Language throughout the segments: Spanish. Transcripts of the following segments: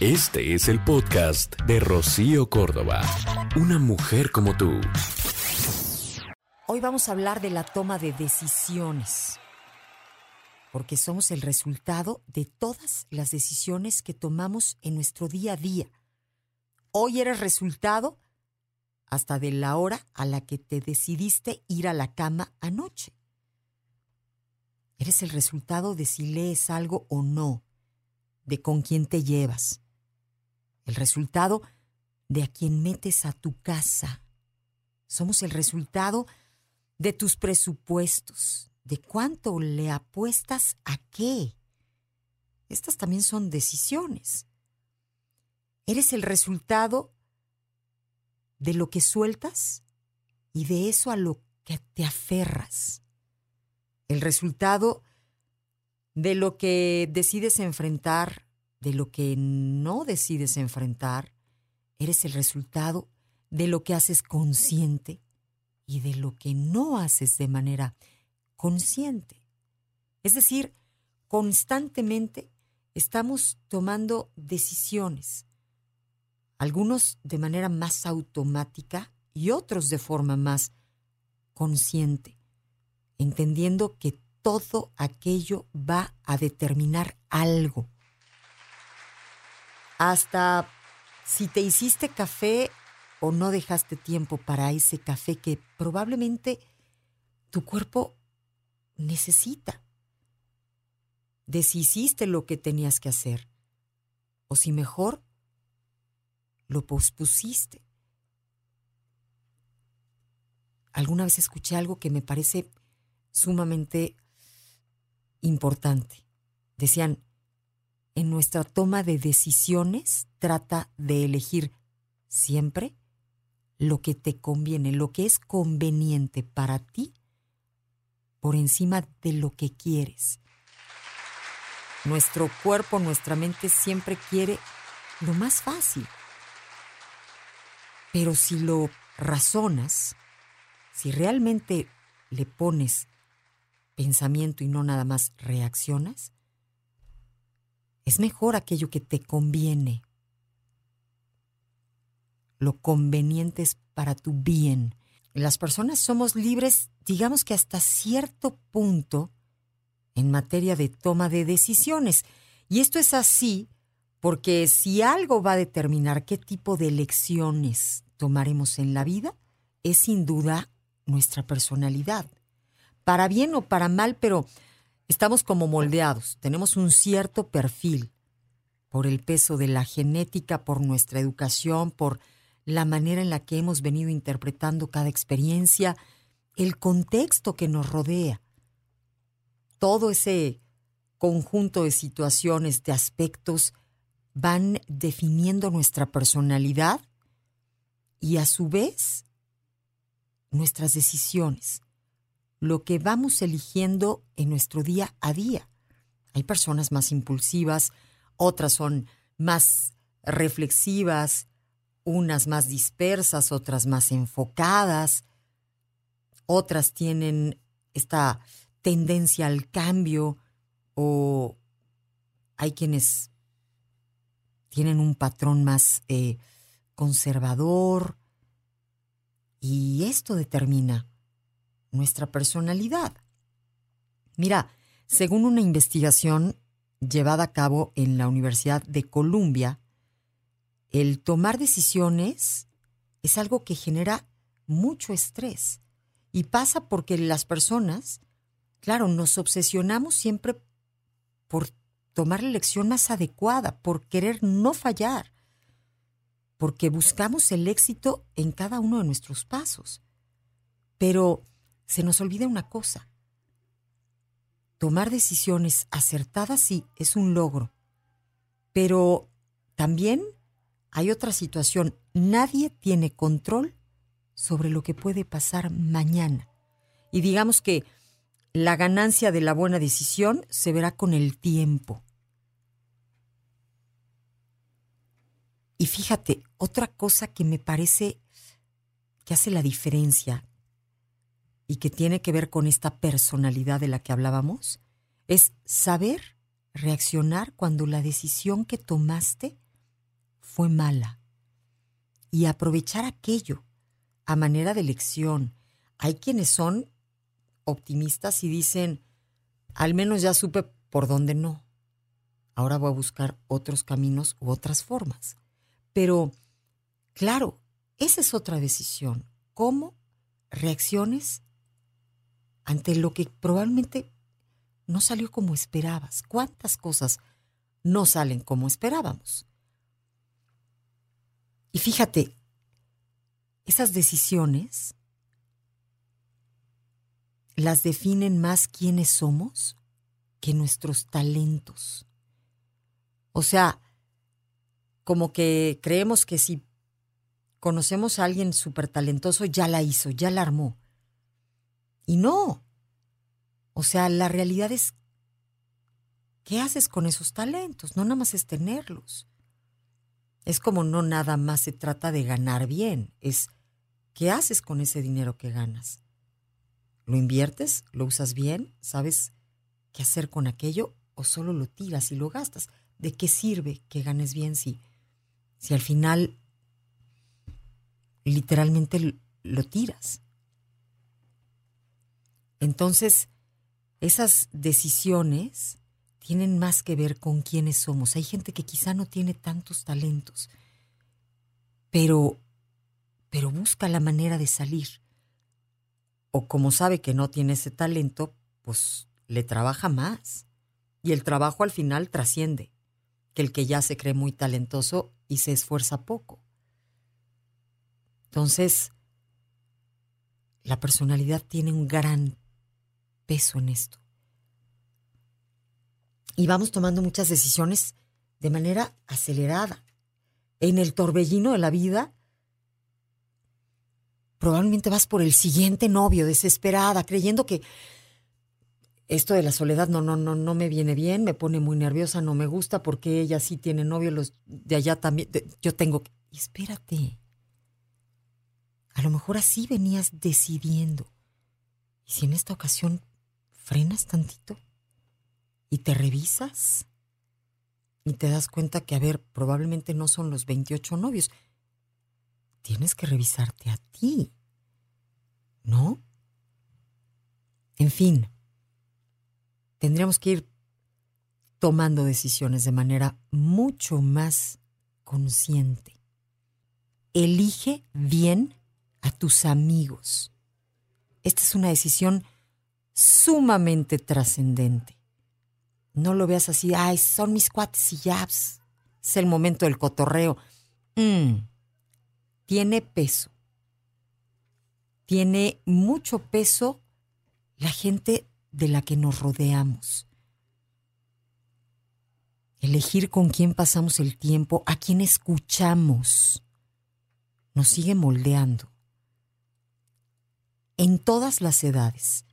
Este es el podcast de Rocío Córdoba. Una mujer como tú. Hoy vamos a hablar de la toma de decisiones, porque somos el resultado de todas las decisiones que tomamos en nuestro día a día. Hoy eres resultado hasta de la hora a la que te decidiste ir a la cama anoche. Eres el resultado de si lees algo o no, de con quién te llevas. El resultado de a quién metes a tu casa. Somos el resultado de tus presupuestos, de cuánto le apuestas a qué. Estas también son decisiones. Eres el resultado de lo que sueltas y de eso a lo que te aferras. El resultado de lo que decides enfrentar, de lo que no decides enfrentar, eres el resultado de lo que haces consciente y de lo que no haces de manera consciente. Es decir, constantemente estamos tomando decisiones algunos de manera más automática y otros de forma más consciente, entendiendo que todo aquello va a determinar algo. Hasta si te hiciste café o no dejaste tiempo para ese café que probablemente tu cuerpo necesita. De si hiciste lo que tenías que hacer o si mejor lo pospusiste. Alguna vez escuché algo que me parece sumamente importante. Decían, en nuestra toma de decisiones trata de elegir siempre lo que te conviene, lo que es conveniente para ti por encima de lo que quieres. Nuestro cuerpo, nuestra mente siempre quiere lo más fácil. Pero si lo razonas, si realmente le pones pensamiento y no nada más reaccionas, es mejor aquello que te conviene. Lo conveniente es para tu bien. Las personas somos libres, digamos que hasta cierto punto, en materia de toma de decisiones. Y esto es así porque si algo va a determinar qué tipo de elecciones tomaremos en la vida, es sin duda nuestra personalidad. Para bien o para mal, pero estamos como moldeados, tenemos un cierto perfil por el peso de la genética, por nuestra educación, por la manera en la que hemos venido interpretando cada experiencia, el contexto que nos rodea. Todo ese conjunto de situaciones, de aspectos, van definiendo nuestra personalidad y a su vez nuestras decisiones, lo que vamos eligiendo en nuestro día a día. Hay personas más impulsivas, otras son más reflexivas, unas más dispersas, otras más enfocadas, otras tienen esta tendencia al cambio o hay quienes tienen un patrón más eh, conservador y esto determina nuestra personalidad. Mira, según una investigación llevada a cabo en la Universidad de Columbia, el tomar decisiones es algo que genera mucho estrés y pasa porque las personas, claro, nos obsesionamos siempre por tomar la elección más adecuada, por querer no fallar, porque buscamos el éxito en cada uno de nuestros pasos. Pero se nos olvida una cosa. Tomar decisiones acertadas sí es un logro, pero también hay otra situación. Nadie tiene control sobre lo que puede pasar mañana. Y digamos que la ganancia de la buena decisión se verá con el tiempo. Y fíjate, otra cosa que me parece que hace la diferencia y que tiene que ver con esta personalidad de la que hablábamos, es saber reaccionar cuando la decisión que tomaste fue mala y aprovechar aquello a manera de lección. Hay quienes son optimistas y dicen, al menos ya supe por dónde no. Ahora voy a buscar otros caminos u otras formas. Pero, claro, esa es otra decisión. ¿Cómo reacciones ante lo que probablemente no salió como esperabas? ¿Cuántas cosas no salen como esperábamos? Y fíjate, esas decisiones las definen más quiénes somos que nuestros talentos. O sea, como que creemos que si conocemos a alguien súper talentoso, ya la hizo, ya la armó. Y no. O sea, la realidad es, ¿qué haces con esos talentos? No nada más es tenerlos. Es como no nada más se trata de ganar bien, es ¿qué haces con ese dinero que ganas? ¿Lo inviertes? ¿Lo usas bien? ¿Sabes qué hacer con aquello? ¿O solo lo tiras y lo gastas? ¿De qué sirve que ganes bien si, si al final literalmente lo tiras? Entonces, esas decisiones tienen más que ver con quiénes somos. Hay gente que quizá no tiene tantos talentos, pero, pero busca la manera de salir. O como sabe que no tiene ese talento, pues le trabaja más. Y el trabajo al final trasciende que el que ya se cree muy talentoso y se esfuerza poco. Entonces, la personalidad tiene un gran peso en esto y vamos tomando muchas decisiones de manera acelerada. En el torbellino de la vida, probablemente vas por el siguiente novio, desesperada, creyendo que esto de la soledad no, no, no, no me viene bien, me pone muy nerviosa, no me gusta porque ella sí tiene novio, los de allá también, yo tengo que... espérate, a lo mejor así venías decidiendo. ¿Y si en esta ocasión frenas tantito? y te revisas y te das cuenta que, a ver, probablemente no son los 28 novios. Tienes que revisarte a ti, ¿no? En fin, tendríamos que ir tomando decisiones de manera mucho más consciente. Elige bien a tus amigos. Esta es una decisión sumamente trascendente. No lo veas así, ay, son mis cuates y ya, pues, es el momento del cotorreo. Mm, tiene peso. Tiene mucho peso la gente de la que nos rodeamos. Elegir con quién pasamos el tiempo, a quién escuchamos, nos sigue moldeando. En todas las edades.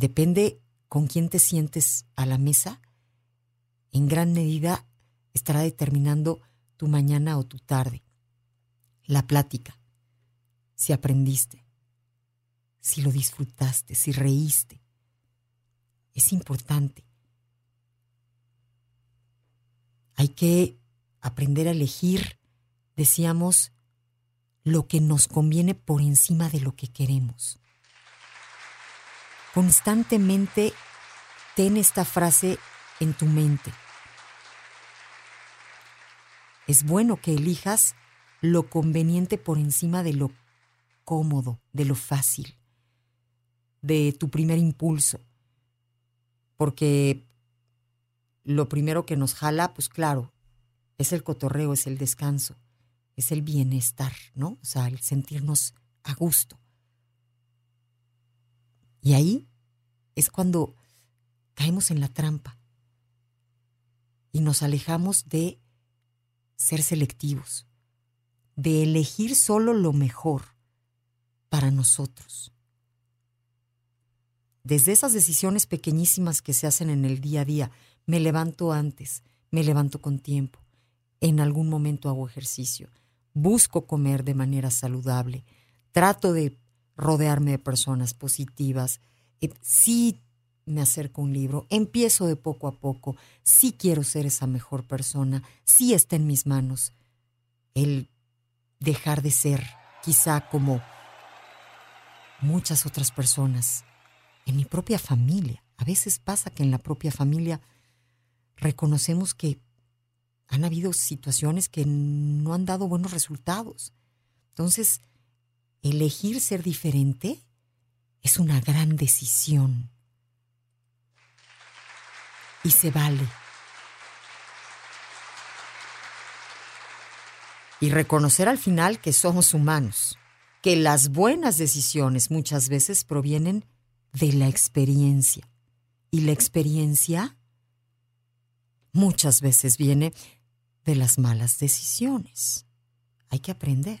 Depende con quién te sientes a la mesa, en gran medida estará determinando tu mañana o tu tarde. La plática, si aprendiste, si lo disfrutaste, si reíste. Es importante. Hay que aprender a elegir, decíamos, lo que nos conviene por encima de lo que queremos constantemente ten esta frase en tu mente. Es bueno que elijas lo conveniente por encima de lo cómodo, de lo fácil, de tu primer impulso. Porque lo primero que nos jala, pues claro, es el cotorreo, es el descanso, es el bienestar, ¿no? O sea, el sentirnos a gusto. Y ahí es cuando caemos en la trampa y nos alejamos de ser selectivos, de elegir solo lo mejor para nosotros. Desde esas decisiones pequeñísimas que se hacen en el día a día, me levanto antes, me levanto con tiempo, en algún momento hago ejercicio, busco comer de manera saludable, trato de rodearme de personas positivas. Eh, sí me acerco un libro, empiezo de poco a poco, sí quiero ser esa mejor persona, sí está en mis manos el dejar de ser quizá como muchas otras personas, en mi propia familia. A veces pasa que en la propia familia reconocemos que han habido situaciones que no han dado buenos resultados. Entonces, elegir ser diferente es una gran decisión. Y se vale. Y reconocer al final que somos humanos, que las buenas decisiones muchas veces provienen de la experiencia. Y la experiencia muchas veces viene de las malas decisiones. Hay que aprender.